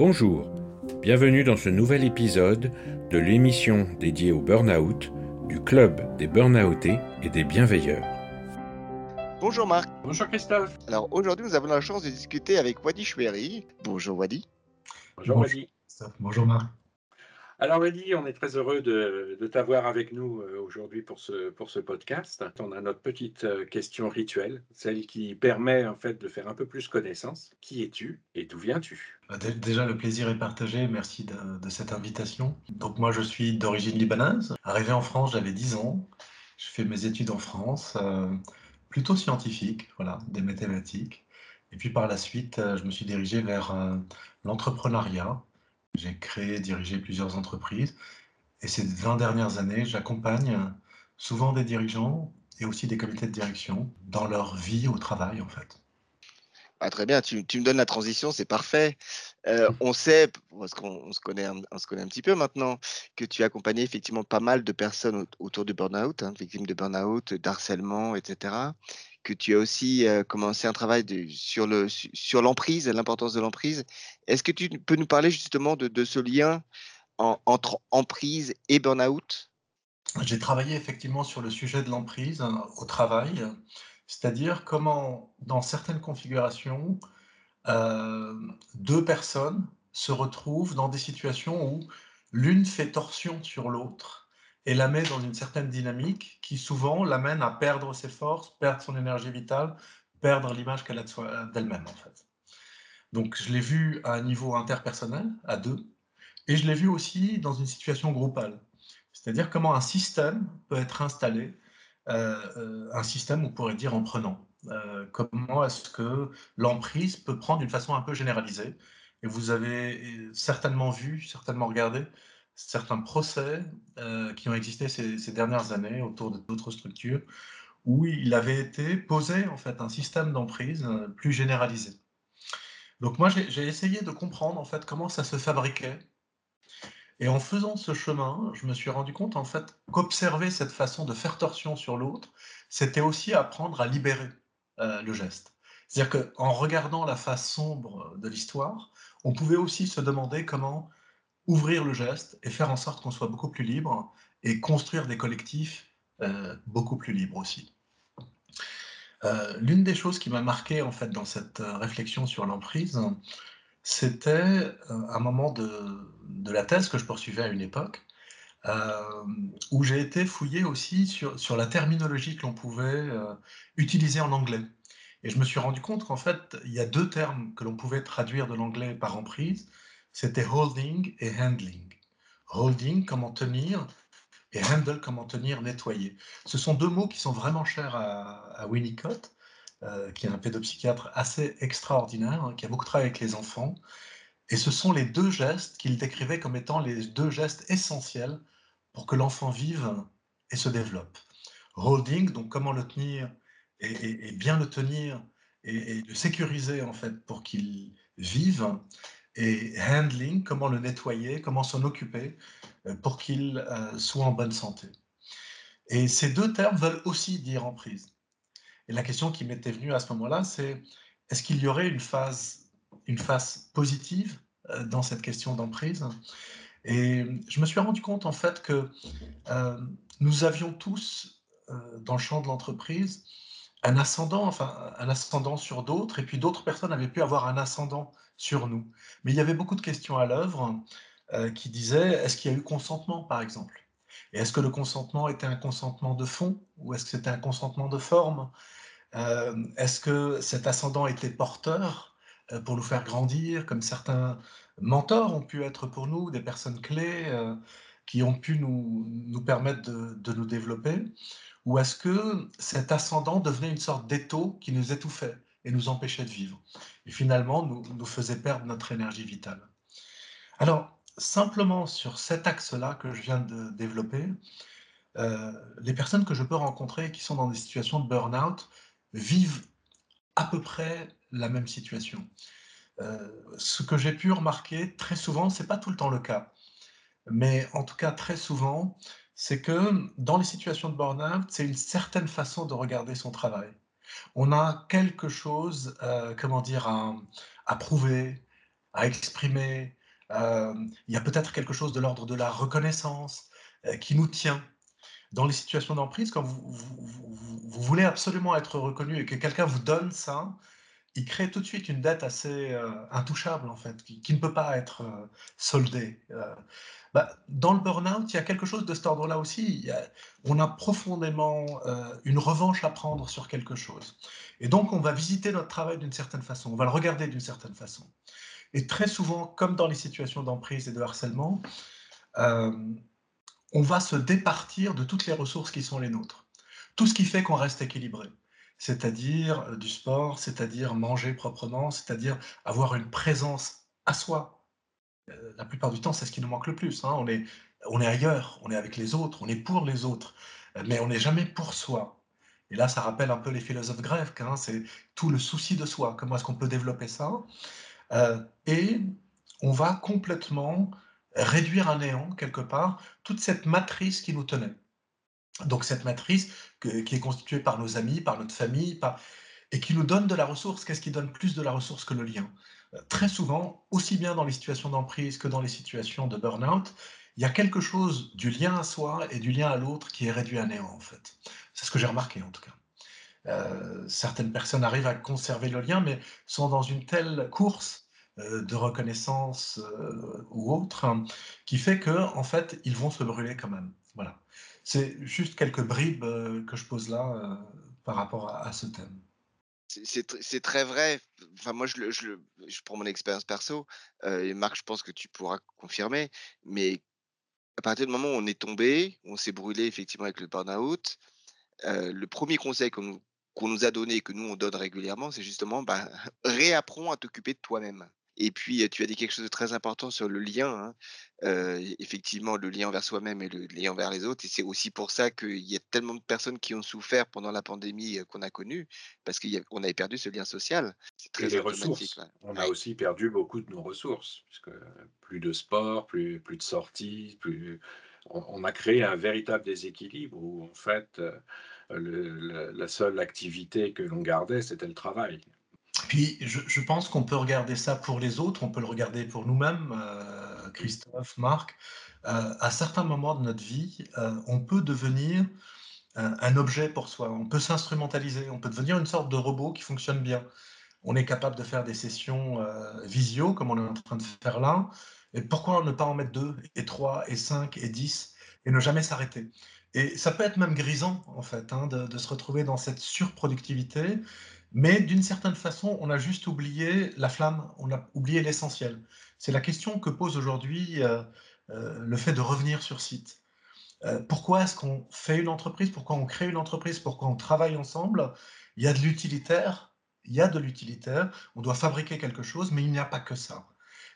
Bonjour, bienvenue dans ce nouvel épisode de l'émission dédiée au burn-out du Club des Burnoutés et des Bienveilleurs. Bonjour Marc. Bonjour Christophe. Alors aujourd'hui, nous avons la chance de discuter avec Wadi Choueri. Bonjour Wadi. Bonjour Wadi. Bonjour Marc. Alors Wadi, on est très heureux de, t'avoir avec nous euh, aujourd'hui pour ce, pour ce podcast. On a notre petite euh, question rituelle, celle qui permet en fait de faire un peu plus connaissance. Qui es-tu et d'où viens-tu? Bah, Déjà, le plaisir est partagé. Merci de, cette invitation. Donc moi, je suis d'origine libanaise. Arrivé en France, j'avais 10 ans. Je fais mes études en France, euh, plutôt scientifiques, voilà, des mathématiques. Et puis par la suite, je me suis dirigé vers l'entrepreneuriat j'ai créé, dirigé plusieurs entreprises. Et ces 20 dernières années, j'accompagne souvent des dirigeants et aussi des comités de direction dans leur vie au travail, en fait. Ah, très bien, tu, me donnes la transition, c'est parfait. Euh, on sait, parce qu'on se, connaît un, se connaît un petit peu maintenant, que tu as accompagné effectivement pas mal de personnes autour du burn-out, hein, victimes de burn-out, d'harcèlement, etc que tu as aussi commencé un travail sur, le, sur l'emprise, l'importance de l'emprise. Est-ce que tu peux nous parler justement de, ce lien entre emprise et burn-out? J'ai travaillé effectivement sur le sujet de l'emprise hein, au travail, c'est-à-dire comment, dans certaines configurations, deux personnes se retrouvent dans des situations où l'une fait torsion sur l'autre et la met dans une certaine dynamique qui souvent l'amène à perdre ses forces, perdre son énergie vitale, perdre l'image qu'elle a d'elle-même en fait. Donc je l'ai vu à un niveau interpersonnel, à deux, et je l'ai vu aussi dans une situation groupale. C'est-à-dire comment un système peut être installé, euh, euh, un système, on pourrait dire, en prenant. Euh, comment est-ce que l'emprise peut prendre d'une façon un peu généralisée? Et vous avez certainement vu, certainement regardé certains procès euh, qui ont existé ces, dernières années autour d'autres structures où il avait été posé en fait un système d'emprise euh, plus généralisé. Donc moi j'ai essayé de comprendre en fait comment ça se fabriquait et en faisant ce chemin, je me suis rendu compte en fait qu'observer cette façon de faire torsion sur l'autre, c'était aussi apprendre à libérer euh, le geste. C'est-à-dire qu'en regardant la face sombre de l'histoire, on pouvait aussi se demander comment ouvrir le geste et faire en sorte qu'on soit beaucoup plus libre et construire des collectifs euh, beaucoup plus libres aussi. Euh, l'une des choses qui m'a marqué en fait dans cette réflexion sur l'emprise, c'était un moment de, la thèse que je poursuivais à une époque, où j'ai été fouillé aussi sur, la terminologie que l'on pouvait utiliser en anglais. Et je me suis rendu compte qu'en fait, il y a deux termes que l'on pouvait traduire de l'anglais par emprise c'était holding et handling. Holding, comment tenir, et handle, comment tenir, nettoyer. Ce sont deux mots qui sont vraiment chers à, Winnicott, euh, qui est un pédopsychiatre assez extraordinaire, hein, qui a beaucoup travaillé avec les enfants. Et ce sont les deux gestes qu'il décrivait comme étant les deux gestes essentiels pour que l'enfant vive et se développe. Holding, donc comment le tenir et, bien le tenir et, le sécuriser en fait pour qu'il vive et handling, comment le nettoyer, comment s'en occuper euh, pour qu'il euh, soit en bonne santé. Et ces deux termes veulent aussi dire emprise. Et la question qui m'était venue à ce moment-là, c'est est-ce qu'il y aurait une phase, une phase positive euh, dans cette question d'emprise? Et je me suis rendu compte en fait que nous avions tous dans le champ de l'entreprise un ascendant, enfin un ascendant sur d'autres, et puis d'autres personnes avaient pu avoir un ascendant sur nous. Mais il y avait beaucoup de questions à l'œuvre euh, qui disaient est-ce qu'il y a eu consentement, par exemple? Et est-ce que le consentement était un consentement de fond ou est-ce que c'était un consentement de forme? euh, Est-ce que cet ascendant était porteur euh, pour nous faire grandir, comme certains mentors ont pu être pour nous, des personnes clés qui ont pu nous, permettre de, nous développer? Ou est-ce que cet ascendant devenait une sorte d'étau qui nous étouffait et nous empêchait de vivre? Et finalement, nous, nous faisait perdre notre énergie vitale. Alors, simplement sur cet axe-là que je viens de développer, euh, les personnes que je peux rencontrer qui sont dans des situations de burn-out vivent à peu près la même situation. Euh, ce que j'ai pu remarquer très souvent, c'est pas tout le temps le cas, mais en tout cas très souvent, c'est que dans les situations de burn-out, c'est une certaine façon de regarder son travail. On a quelque chose, euh, comment dire, à, prouver, à exprimer. Euh, il y a peut-être quelque chose de l'ordre de la reconnaissance qui nous tient. Dans les situations d'emprise, quand vous, voulez absolument être reconnu et que quelqu'un vous donne ça, il crée tout de suite une dette assez intouchable, en fait, qui, ne peut pas être soldée. Bah, dans le burn-out, il y a quelque chose de cet ordre-là aussi. on a profondément euh, une revanche à prendre sur quelque chose. Et donc, on va visiter notre travail d'une certaine façon, on va le regarder d'une certaine façon. Et très souvent, comme dans les situations d'emprise et de harcèlement, euh, on va se départir de toutes les ressources qui sont les nôtres. Tout ce qui fait qu'on reste équilibré c'est-à-dire euh, du sport, c'est-à-dire manger proprement, c'est-à-dire avoir une présence à soi, euh, la plupart du temps, c'est ce qui nous manque le plus. Hein. On, est, on est ailleurs, on est avec les autres, on est pour les autres, euh, mais on n'est jamais pour soi. Et là, ça rappelle un peu les philosophes grecs, hein. c'est tout le souci de soi. Comment est-ce qu'on peut développer ça? Et on va complètement réduire à néant, quelque part, toute cette matrice qui nous tenait. Donc cette matrice qui est constituée par nos amis, par notre famille, et qui nous donne de la ressource. Qu'est-ce qui donne plus de la ressource que le lien? Très souvent, aussi bien dans les situations d'emprise que dans les situations de burn-out, il y a quelque chose du lien à soi et du lien à l'autre qui est réduit à néant, en fait. C'est ce que j'ai remarqué, en tout cas. Euh, certaines personnes arrivent à conserver le lien, mais sont dans une telle course euh, de reconnaissance euh, ou autre hein, qui fait que, en fait, ils vont se brûler quand même. Voilà. C'est juste quelques bribes que je pose là par rapport à ce thème. C'est très vrai. Enfin, moi, je, prends mon expérience perso. Euh, et Marc, je pense que tu pourras confirmer. Mais à partir du moment où on est tombé, on s'est brûlé effectivement avec le burn-out, euh, le premier conseil qu'on nous a donné et que nous, on donne régulièrement, c'est justement bah, réapprends à t'occuper de toi-même. Et puis, tu as dit quelque chose de très important sur le lien. Hein. effectivement, le lien envers soi-même et le lien envers les autres. Et c'est aussi pour ça qu'il y a tellement de personnes qui ont souffert pendant la pandémie qu'on a connue, parce qu'on avait perdu ce lien social. Très et les ressources. On a aussi perdu beaucoup de nos ressources, puisque plus de sport, plus, plus de sorties, plus... On, a créé un véritable déséquilibre où, en fait, la seule activité que l'on gardait, c'était le travail. Puis je, pense qu'on peut regarder ça pour les autres, on peut le regarder pour nous-mêmes, euh, Christophe, Marc. Euh, à certains moments de notre vie, euh, on peut devenir un, objet pour soi, on peut s'instrumentaliser, on peut devenir une sorte de robot qui fonctionne bien. On est capable de faire des sessions visio, comme on est en train de faire là. Et pourquoi ne pas en mettre deux, et trois, et cinq, et dix, et ne jamais s'arrêter? Et ça peut être même grisant, en fait, hein, de, de se retrouver dans cette surproductivité mais d'une certaine façon, on a juste oublié la flamme, on a oublié l'essentiel. C'est la question que pose aujourd'hui euh, euh, le fait de revenir sur site. Euh, pourquoi est-ce qu'on fait une entreprise? Pourquoi on crée une entreprise? Pourquoi on travaille ensemble? Il y a de l'utilitaire, il y a de l'utilitaire, on doit fabriquer quelque chose, mais il n'y a pas que ça.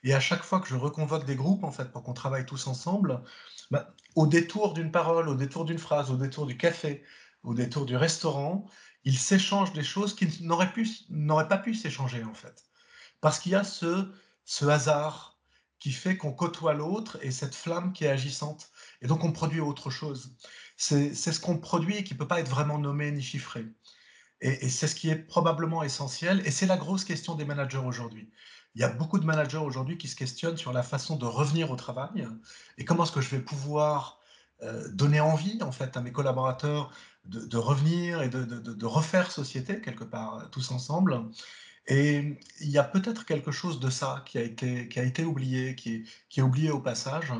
Et à chaque fois que je reconvoque des groupes, en fait, pour qu'on travaille tous ensemble, bah, au détour d'une parole, au détour d'une phrase, au détour du café, au détour du restaurant, ils s'échangent des choses qui n'auraient, pas pu s'échanger en fait. Parce qu'il y a ce, hasard qui fait qu'on côtoie l'autre et cette flamme qui est agissante. Et donc on produit autre chose. C'est, ce qu'on produit et qui ne peut pas être vraiment nommé ni chiffré. Et, et c'est ce qui est probablement essentiel. Et c'est la grosse question des managers aujourd'hui. Il y a beaucoup de managers aujourd'hui qui se questionnent sur la façon de revenir au travail et comment est-ce que je vais pouvoir euh, donner envie en fait à mes collaborateurs de, revenir et de, refaire société quelque part tous ensemble. Et il y a peut-être quelque chose de ça qui a été, qui a été oublié, qui est, qui est oublié au passage,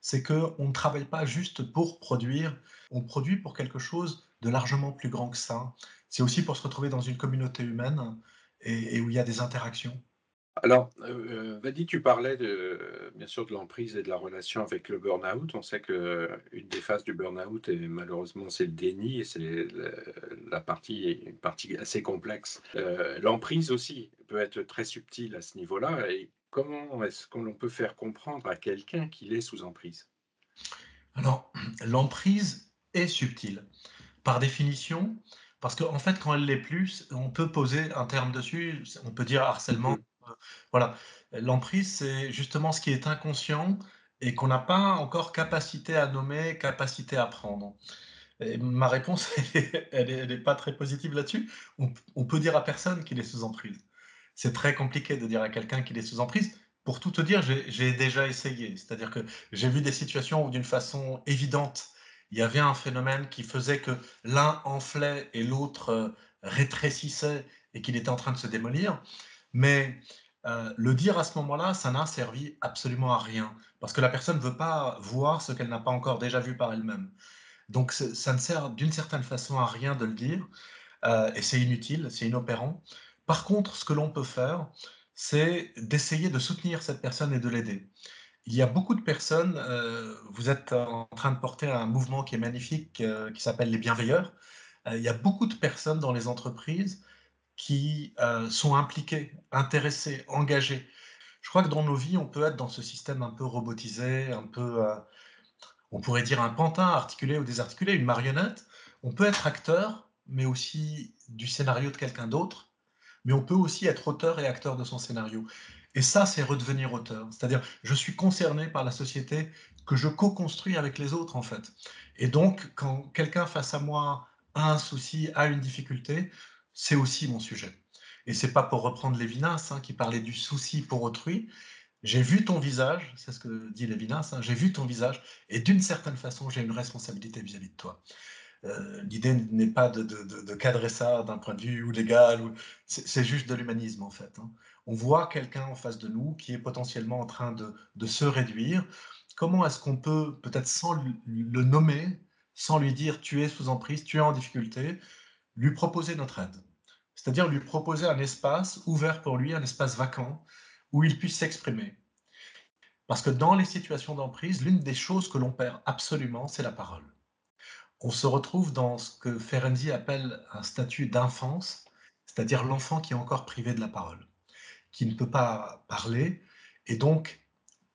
c'est qu'on ne travaille pas juste pour produire, on produit pour quelque chose de largement plus grand que ça. C'est aussi pour se retrouver dans une communauté humaine et où il y a des interactions. Alors, euh, euh, Vadi, tu parlais de, bien sûr de l'emprise et de la relation avec le burn-out. On sait qu'une des phases du burn-out, et malheureusement, c'est le déni, et c'est la, partie, une partie assez complexe. Euh, l'emprise aussi peut être très subtile à ce niveau-là. Et comment est-ce qu'on peut faire comprendre à quelqu'un qu'il est sous emprise? Alors, l'emprise est subtile. Par définition, parce qu'en fait, quand elle l'est plus, on peut poser un terme dessus, on peut dire harcèlement mmh voilà. L'emprise, c'est justement ce qui est inconscient et qu'on n'a pas encore capacité à nommer, capacité à prendre. ma réponse, elle n'est pas très positive là-dessus. On, on, peut dire à personne qu'il est sous emprise. C'est très compliqué de dire à quelqu'un qu'il est sous emprise. Pour tout te dire, j'ai déjà essayé. C'est-à-dire que j'ai vu des situations où d'une façon évidente, il y avait un phénomène qui faisait que l'un enflait et l'autre euh, rétrécissait et qu'il était en train de se démolir. Mais euh, le dire à ce moment-là, ça n'a servi absolument à rien, parce que la personne ne veut pas voir ce qu'elle n'a pas encore déjà vu par elle-même. Donc ça ne sert d'une certaine façon à rien de le dire, euh, et c'est inutile, c'est inopérant. Par contre, ce que l'on peut faire, c'est d'essayer de soutenir cette personne et de l'aider. Il y a beaucoup de personnes, euh, vous êtes en train de porter un mouvement qui est magnifique, qui s'appelle les bienveilleurs. Il y a beaucoup de personnes dans les entreprises qui sont impliquées, intéressées, engagées. Je crois que dans nos vies, on peut être dans ce système un peu robotisé, un peu, on pourrait dire un pantin articulé ou désarticulé, une marionnette. On peut être acteur, mais aussi du scénario de quelqu'un d'autre, mais on peut aussi être auteur et acteur de son scénario. Et ça, c'est redevenir auteur. C'est-à-dire, je suis concerné par la société que je co-construis avec les autres, en fait. Et donc, quand quelqu'un face à moi a un souci, a une difficulté, c'est aussi mon sujet. Et c'est pas pour reprendre Lévinas, hein, qui parlait du souci pour autrui. J'ai vu ton visage, c'est ce que dit Lévinas, hein, j'ai vu ton visage, et d'une certaine façon, j'ai une responsabilité vis-à-vis de toi. Euh, l'idée n'est pas de, cadrer ça d'un point de vue légal, ou... c'est juste de l'humanisme en fait. Hein on voit quelqu'un en face de nous qui est potentiellement en train de, se réduire. Comment est-ce qu'on peut, peut-être sans le nommer, sans lui dire tu es sous emprise, tu es en difficulté, lui proposer notre aide? C'est-à-dire lui proposer un espace ouvert pour lui, un espace vacant, où il puisse s'exprimer. Parce que dans les situations d'emprise, l'une des choses que l'on perd absolument, c'est la parole. On se retrouve dans ce que Ferenczi appelle un statut d'infance, c'est-à-dire l'enfant qui est encore privé de la parole qui ne peut pas parler, et donc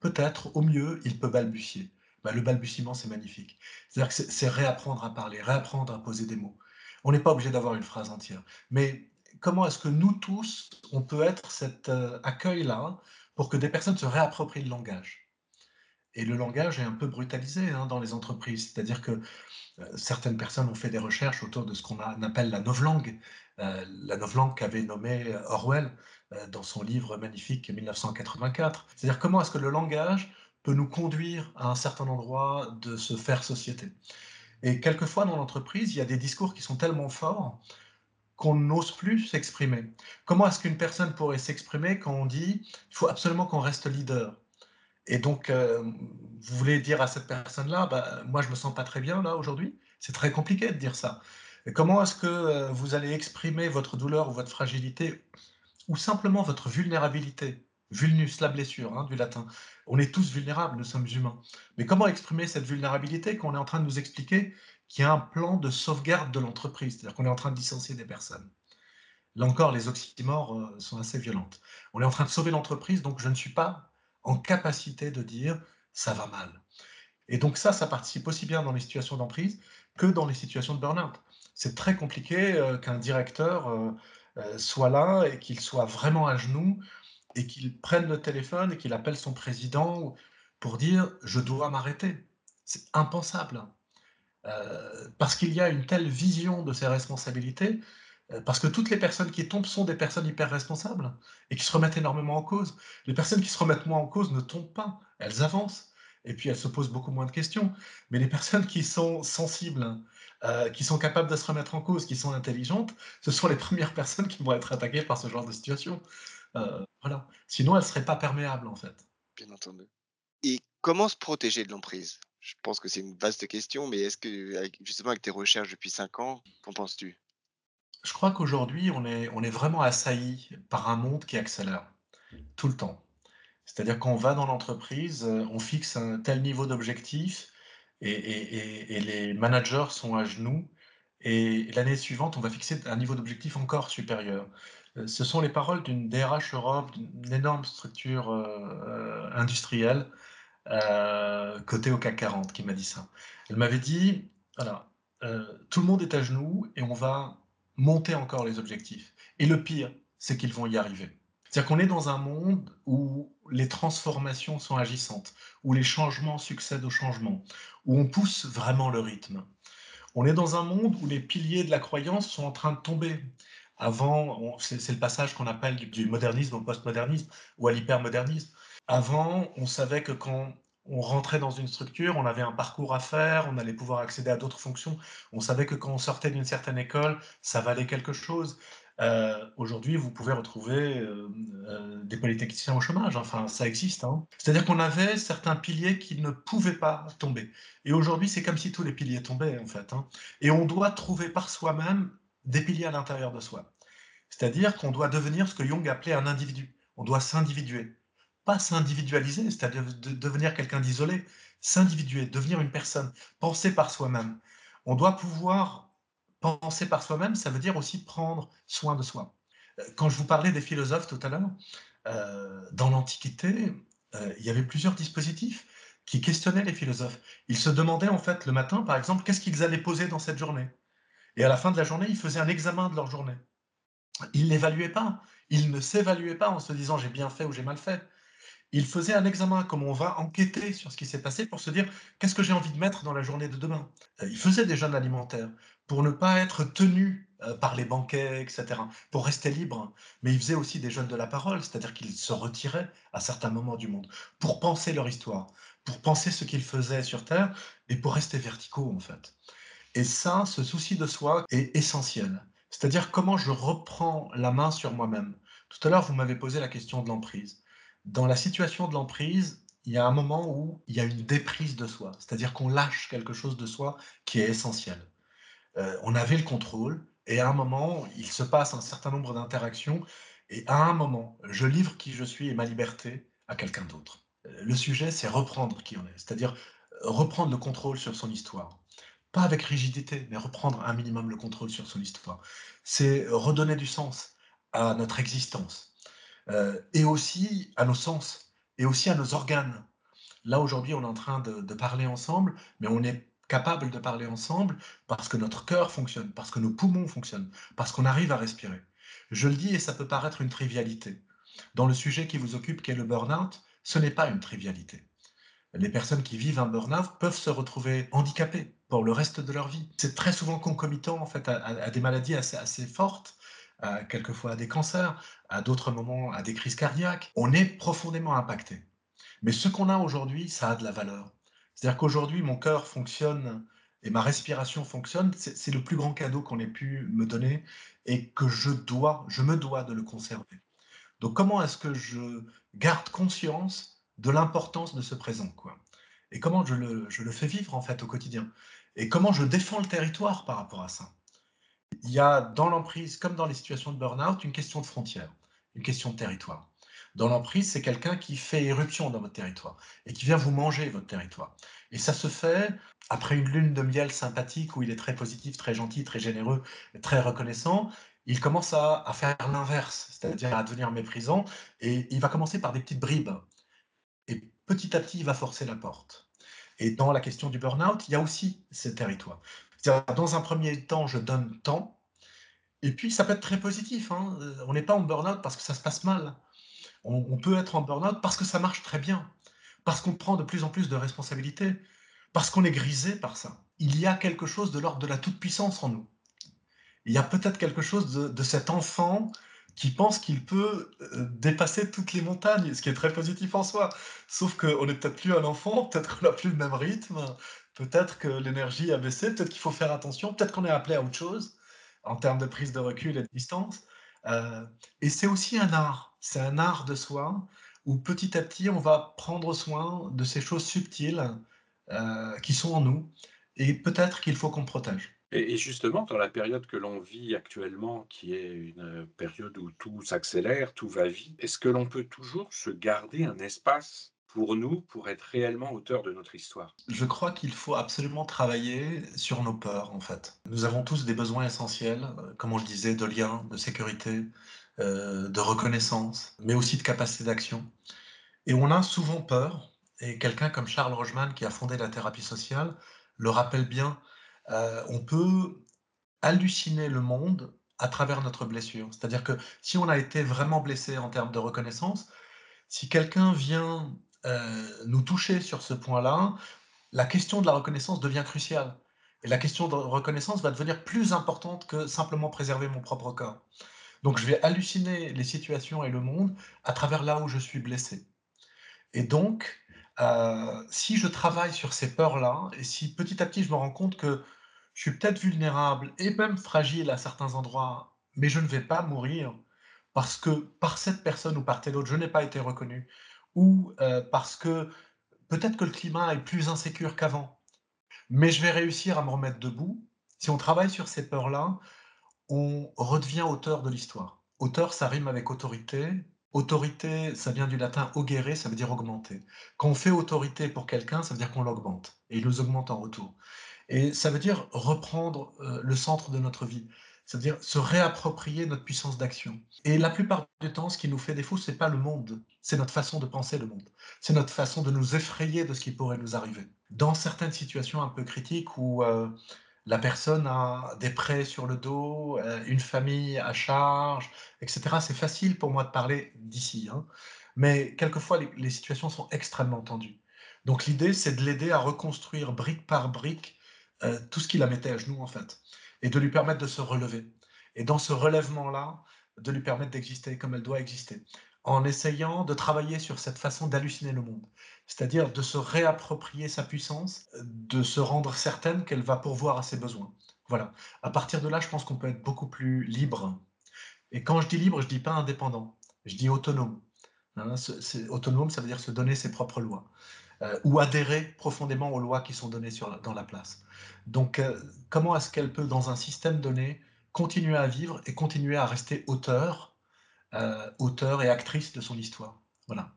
peut-être au mieux il peut balbutier. Bah, le balbutiement, c'est magnifique. C'est-à-dire que c'est réapprendre à parler, réapprendre à poser des mots. On n'est pas obligé d'avoir une phrase entière. Mais comment est-ce que nous tous, on peut être cet euh, accueil-là pour que des personnes se réapproprient le langage Et le langage est un peu brutalisé hein, dans les entreprises. C'est-à-dire que euh, certaines personnes ont fait des recherches autour de ce qu'on appelle la novlangue, euh, la novlangue qu'avait nommée Orwell, euh, dans son livre magnifique 1984. C'est-à-dire comment est-ce que le langage peut nous conduire à un certain endroit de se faire société. Et quelquefois dans l'entreprise, il y a des discours qui sont tellement forts qu'on n'ose plus s'exprimer. Comment est-ce qu'une personne pourrait s'exprimer quand on dit il faut absolument qu'on reste leader? Et donc, euh, vous voulez dire à cette personne-là, bah, moi je me sens pas très bien là aujourd'hui? C'est très compliqué de dire ça. Comment est-ce que euh, vous allez exprimer votre douleur ou votre fragilité ou simplement votre vulnérabilité? Vulnus, la blessure, hein, du latin. On est tous vulnérables, nous sommes humains. Mais comment exprimer cette vulnérabilité quand on est en train de nous expliquer qu'il y a un plan de sauvegarde de l'entreprise, c'est-à-dire qu'on est en train de licencier des personnes Là encore, les oxymores euh, sont assez violentes. On est en train de sauver l'entreprise, donc je ne suis pas en capacité de dire ça va mal. Et donc ça, ça participe aussi bien dans les situations d'emprise que dans les situations de burn-out. C'est très compliqué euh, qu'un directeur euh, soit là et qu'il soit vraiment à genoux et qu'il prenne le téléphone et qu'il appelle son président pour dire je dois m'arrêter. C'est impensable. Euh, parce qu'il y a une telle vision de ses responsabilités, euh, parce que toutes les personnes qui tombent sont des personnes hyper responsables et qui se remettent énormément en cause. Les personnes qui se remettent moins en cause ne tombent pas, elles avancent et puis elles se posent beaucoup moins de questions. Mais les personnes qui sont sensibles, euh, qui sont capables de se remettre en cause, qui sont intelligentes, ce sont les premières personnes qui vont être attaquées par ce genre de situation. Voilà. Sinon, elles ne seraient pas perméables, en fait. Bien entendu. Et comment se protéger de l'emprise? Je pense que c'est une vaste question, mais est-ce que, justement, avec tes recherches depuis cinq ans, qu'en penses-tu? Je crois qu'aujourd'hui, on est, on est vraiment assailli par un monde qui accélère tout le temps. C'est-à-dire qu'on va dans l'entreprise, euh, on fixe un tel niveau d'objectif, et, les managers sont à genoux. Et l'année suivante, on va fixer un niveau d'objectif encore supérieur. Euh, ce sont les paroles d'une DRH Europe, d'une énorme structure euh, industrielle euh, cotée au CAC 40, qui m'a dit ça. Elle m'avait dit, voilà, tout le monde est à genoux et on va monter encore les objectifs. Et le pire, c'est qu'ils vont y arriver. C'est-à-dire qu'on est dans un monde où les transformations sont agissantes, où les changements succèdent aux changements, où on pousse vraiment le rythme. On est dans un monde où les piliers de la croyance sont en train de tomber. Avant, c'est le passage qu'on appelle du modernisme au postmodernisme ou à l'hypermodernisme. Avant, on savait que quand on rentrait dans une structure, on avait un parcours à faire, on allait pouvoir accéder à d'autres fonctions. On savait que quand on sortait d'une certaine école, ça valait quelque chose. Euh, aujourd'hui, vous pouvez retrouver euh, euh, des polytechniciens au chômage. Enfin, ça existe. Hein. C'est-à-dire qu'on avait certains piliers qui ne pouvaient pas tomber. Et aujourd'hui, c'est comme si tous les piliers tombaient, en fait. Hein. Et on doit trouver par soi-même des piliers à l'intérieur de soi. C'est-à-dire qu'on doit devenir ce que Jung appelait un individu. On doit s'individuer. Pas s'individualiser, c'est-à-dire devenir quelqu'un d'isolé. S'individuer, devenir une personne, penser par soi-même. On doit pouvoir penser par soi-même, ça veut dire aussi prendre soin de soi. Euh, quand je vous parlais des philosophes tout à l'heure, euh, dans l'Antiquité, euh, il y avait plusieurs dispositifs qui questionnaient les philosophes. Ils se demandaient en fait le matin, par exemple, qu'est-ce qu'ils allaient poser dans cette journée. Et à la fin de la journée, ils faisaient un examen de leur journée. Ils n'évaluaient pas. Ils ne s'évaluaient pas en se disant j'ai bien fait ou j'ai mal fait. Ils faisaient un examen, comme on va enquêter sur ce qui s'est passé pour se dire qu'est-ce que j'ai envie de mettre dans la journée de demain? Ils faisaient des jeûnes alimentaires pour ne pas être tenu euh, par les banquets, etc., pour rester libre. Mais ils faisaient aussi des jeunes de la parole, c'est-à-dire qu'ils se retiraient à certains moments du monde pour penser leur histoire, pour penser ce qu'ils faisaient sur Terre et pour rester verticaux, en fait. Et ça, ce souci de soi est essentiel. C'est-à-dire comment je reprends la main sur moi-même. Tout à l'heure, vous m'avez posé la question de l'emprise. Dans la situation de l'emprise, il y a un moment où il y a une déprise de soi, c'est-à-dire qu'on lâche quelque chose de soi qui est essentiel. Euh, on avait le contrôle, et à un moment, il se passe un certain nombre d'interactions, et à un moment, je livre qui je suis et ma liberté à quelqu'un d'autre. Euh, le sujet, c'est reprendre qui on est, c'est-à-dire euh, reprendre le contrôle sur son histoire. Pas avec rigidité, mais reprendre un minimum le contrôle sur son histoire. C'est redonner du sens à notre existence, et aussi à nos sens, et aussi à nos organes. Là, aujourd'hui, on est en train de, parler ensemble, mais on est capable de parler ensemble parce que notre cœur fonctionne, parce que nos poumons fonctionnent, parce qu'on arrive à respirer. Je le dis et ça peut paraître une trivialité. Dans le sujet qui vous occupe, qui est le burn-out, ce n'est pas une trivialité. Les personnes qui vivent un burn-out peuvent se retrouver handicapées pour le reste de leur vie. C'est très souvent concomitant en fait à, des maladies assez fortes, à, quelquefois à des cancers, à d'autres moments à des crises cardiaques. On est profondément impacté. Mais ce qu'on a aujourd'hui, ça a de la valeur. C'est-à-dire qu'aujourd'hui, mon cœur fonctionne et ma respiration fonctionne. C'est le plus grand cadeau qu'on ait pu me donner et que je dois, je me dois de le conserver. Donc, comment est-ce que je garde conscience de l'importance de ce présent, quoi? Et comment je le, je le fais vivre en fait au quotidien? Et comment je défends le territoire par rapport à ça? Il y a dans l'emprise, comme dans les situations de burn-out, une question de frontière, une question de territoire. Dans l'emprise, c'est quelqu'un qui fait éruption dans votre territoire et qui vient vous manger votre territoire. Et ça se fait après une lune de miel sympathique où il est très positif, très gentil, très généreux, très reconnaissant. Il commence à, faire l'inverse, c'est-à-dire à devenir méprisant, et il va commencer par des petites bribes. Et petit à petit, il va forcer la porte. Et dans la question du burn-out, il y a aussi ces territoires. Dans un premier temps, je donne temps, et puis ça peut être très positif. Hein. On n'est pas en burn-out parce que ça se passe mal on, peut être en burn-out parce que ça marche très bien, parce qu'on prend de plus en plus de responsabilités, parce qu'on est grisé par ça. Il y a quelque chose de l'ordre de la toute-puissance en nous. Il y a peut-être quelque chose de, cet enfant qui pense qu'il peut euh, dépasser toutes les montagnes, ce qui est très positif en soi. Sauf qu'on n'est peut-être plus un enfant, peut-être qu'on n'a plus le même rythme, peut-être que l'énergie a baissé, peut-être qu'il faut faire attention, peut-être qu'on est appelé à autre chose en termes de prise de recul et de distance. Euh, et c'est aussi un art, c'est un art de soi où petit à petit on va prendre soin de ces choses subtiles euh, qui sont en nous et peut-être qu'il faut qu'on protège. Et justement, dans la période que l'on vit actuellement, qui est une période où tout s'accélère, tout va vite, est-ce que l'on peut toujours se garder un espace pour nous, pour être réellement auteur de notre histoire Je crois qu'il faut absolument travailler sur nos peurs, en fait. Nous avons tous des besoins essentiels, euh, comme je disais, de lien, de sécurité, euh, de reconnaissance, mais aussi de capacité d'action. Et on a souvent peur, et quelqu'un comme Charles Rogeman, qui a fondé la thérapie sociale, le rappelle bien, euh, on peut halluciner le monde à travers notre blessure. C'est-à-dire que si on a été vraiment blessé en termes de reconnaissance, si quelqu'un vient nous toucher sur ce point-là, la question de la reconnaissance devient cruciale. Et la question de reconnaissance va devenir plus importante que simplement préserver mon propre corps. Donc je vais halluciner les situations et le monde à travers là où je suis blessé. Et donc, euh, si je travaille sur ces peurs-là, et si petit à petit je me rends compte que je suis peut-être vulnérable et même fragile à certains endroits, mais je ne vais pas mourir parce que par cette personne ou par telle autre, je n'ai pas été reconnu, ou parce que peut-être que le climat est plus insécure qu'avant, mais je vais réussir à me remettre debout. Si on travaille sur ces peurs-là, on redevient auteur de l'histoire. Auteur, ça rime avec autorité, Autorité, ça vient du latin augere, ça veut dire augmenter. Quand on fait autorité pour quelqu'un, ça veut dire qu'on l'augmente et il nous augmente en retour. Et ça veut dire reprendre le centre de notre vie, c'est-à-dire se réapproprier notre puissance d'action. Et la plupart du temps, ce qui nous fait défaut, c'est pas le monde, c'est notre façon de penser le monde. C'est notre façon de nous effrayer de ce qui pourrait nous arriver. Dans certaines situations un peu critiques où euh, la personne a des prêts sur le dos, euh, une famille à charge, etc. C'est facile pour moi de parler d'ici, hein. mais quelquefois les, situations sont extrêmement tendues. Donc l'idée, c'est de l'aider à reconstruire brique par brique euh, tout ce qui la mettait à genoux, en fait, et de lui permettre de se relever. Et dans ce relèvement-là, de lui permettre d'exister comme elle doit exister, en essayant de travailler sur cette façon d'halluciner le monde c'est-à-dire de se réapproprier sa puissance, de se rendre certaine qu'elle va pourvoir à ses besoins. Voilà. À partir de là, je pense qu'on peut être beaucoup plus libre. Et quand je dis libre, je dis pas indépendant, je dis autonome. Hein, autonome, ça veut dire se donner ses propres lois. Euh, ou adhérer profondément aux lois qui sont données dans la place. Donc, euh, comment est-ce qu'elle peut, dans un système donné, continuer à vivre et continuer à rester auteur, euh, et actrice de son histoire? Voilà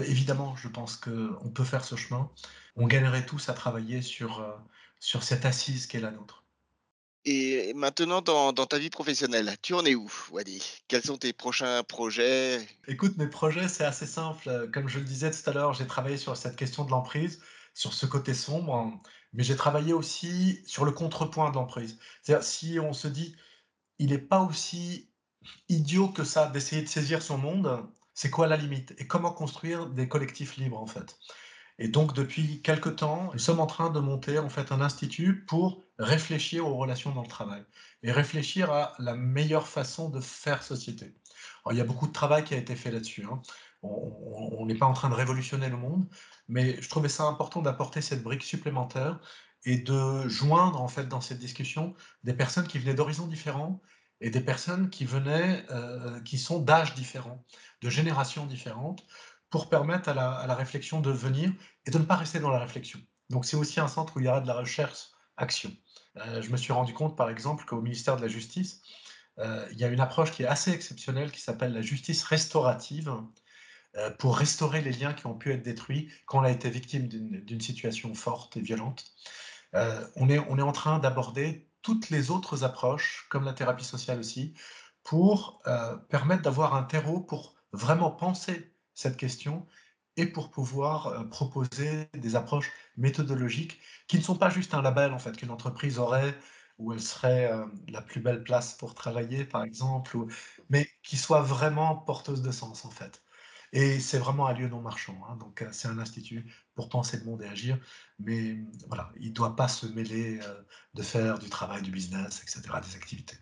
évidemment, je pense qu'on peut faire ce chemin. On gagnerait tous à travailler sur, euh, sur cette assise qui est la nôtre. Et maintenant, dans, ta vie professionnelle, tu en es où, Wadi Quels sont tes prochains projets? Écoute, mes projets, c'est assez simple. Comme je le disais tout à l'heure, j'ai travaillé sur cette question de l'emprise, sur ce côté sombre, mais j'ai travaillé aussi sur le contrepoint de l'emprise. C'est-à-dire, si on se dit, il n'est pas aussi idiot que ça d'essayer de saisir son monde, c'est quoi la limite? Et comment construire des collectifs libres en fait? Et donc depuis quelque temps, nous sommes en train de monter en fait un institut pour réfléchir aux relations dans le travail et réfléchir à la meilleure façon de faire société. Il y a beaucoup de travail qui a été fait là-dessus. Hein. On n'est pas en train de révolutionner le monde, mais je trouvais ça important d'apporter cette brique supplémentaire et de joindre en fait dans cette discussion des personnes qui venaient d'horizons différents et des personnes qui venaient, euh, qui sont d'âges différents, de générations différentes, pour permettre à la, réflexion de venir et de ne pas rester dans la réflexion. Donc c'est aussi un centre où il y aura de la recherche-action. Euh, je me suis rendu compte, par exemple, qu'au ministère de la Justice, euh, il y a une approche qui est assez exceptionnelle qui s'appelle la justice restaurative pour restaurer les liens qui ont pu être détruits quand on a été victime d'une situation forte et violente. on, est, on est en train d'aborder toutes les autres approches, comme la thérapie sociale aussi, pour euh, permettre d'avoir un terreau pour vraiment penser cette question et pour pouvoir euh, proposer des approches méthodologiques qui ne sont pas juste un label en fait qu'une entreprise aurait où elle serait euh, la plus belle place pour travailler par exemple, mais qui soient vraiment porteuses de sens en fait. Et c'est vraiment un lieu non marchand. Hein. donc, euh, c'est un institut pour penser le monde et agir. Mais voilà, il ne doit pas se mêler de faire du travail, du business, etc., des activités.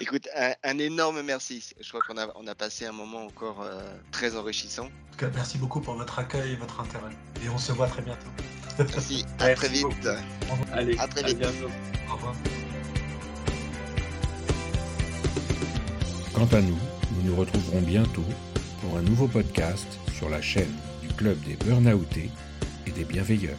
Écoute, un, énorme merci. Je crois qu'on a, on a passé un moment encore euh, très enrichissant. merci beaucoup pour votre accueil et votre intérêt. Et on se voit très bientôt. Merci, à très vite. Allez, à très vite. bientôt. Au revoir. Quant à nous, nous nous retrouverons bientôt pour un nouveau podcast sur la chaîne du Club des Burnoutés et des Bienveilleurs.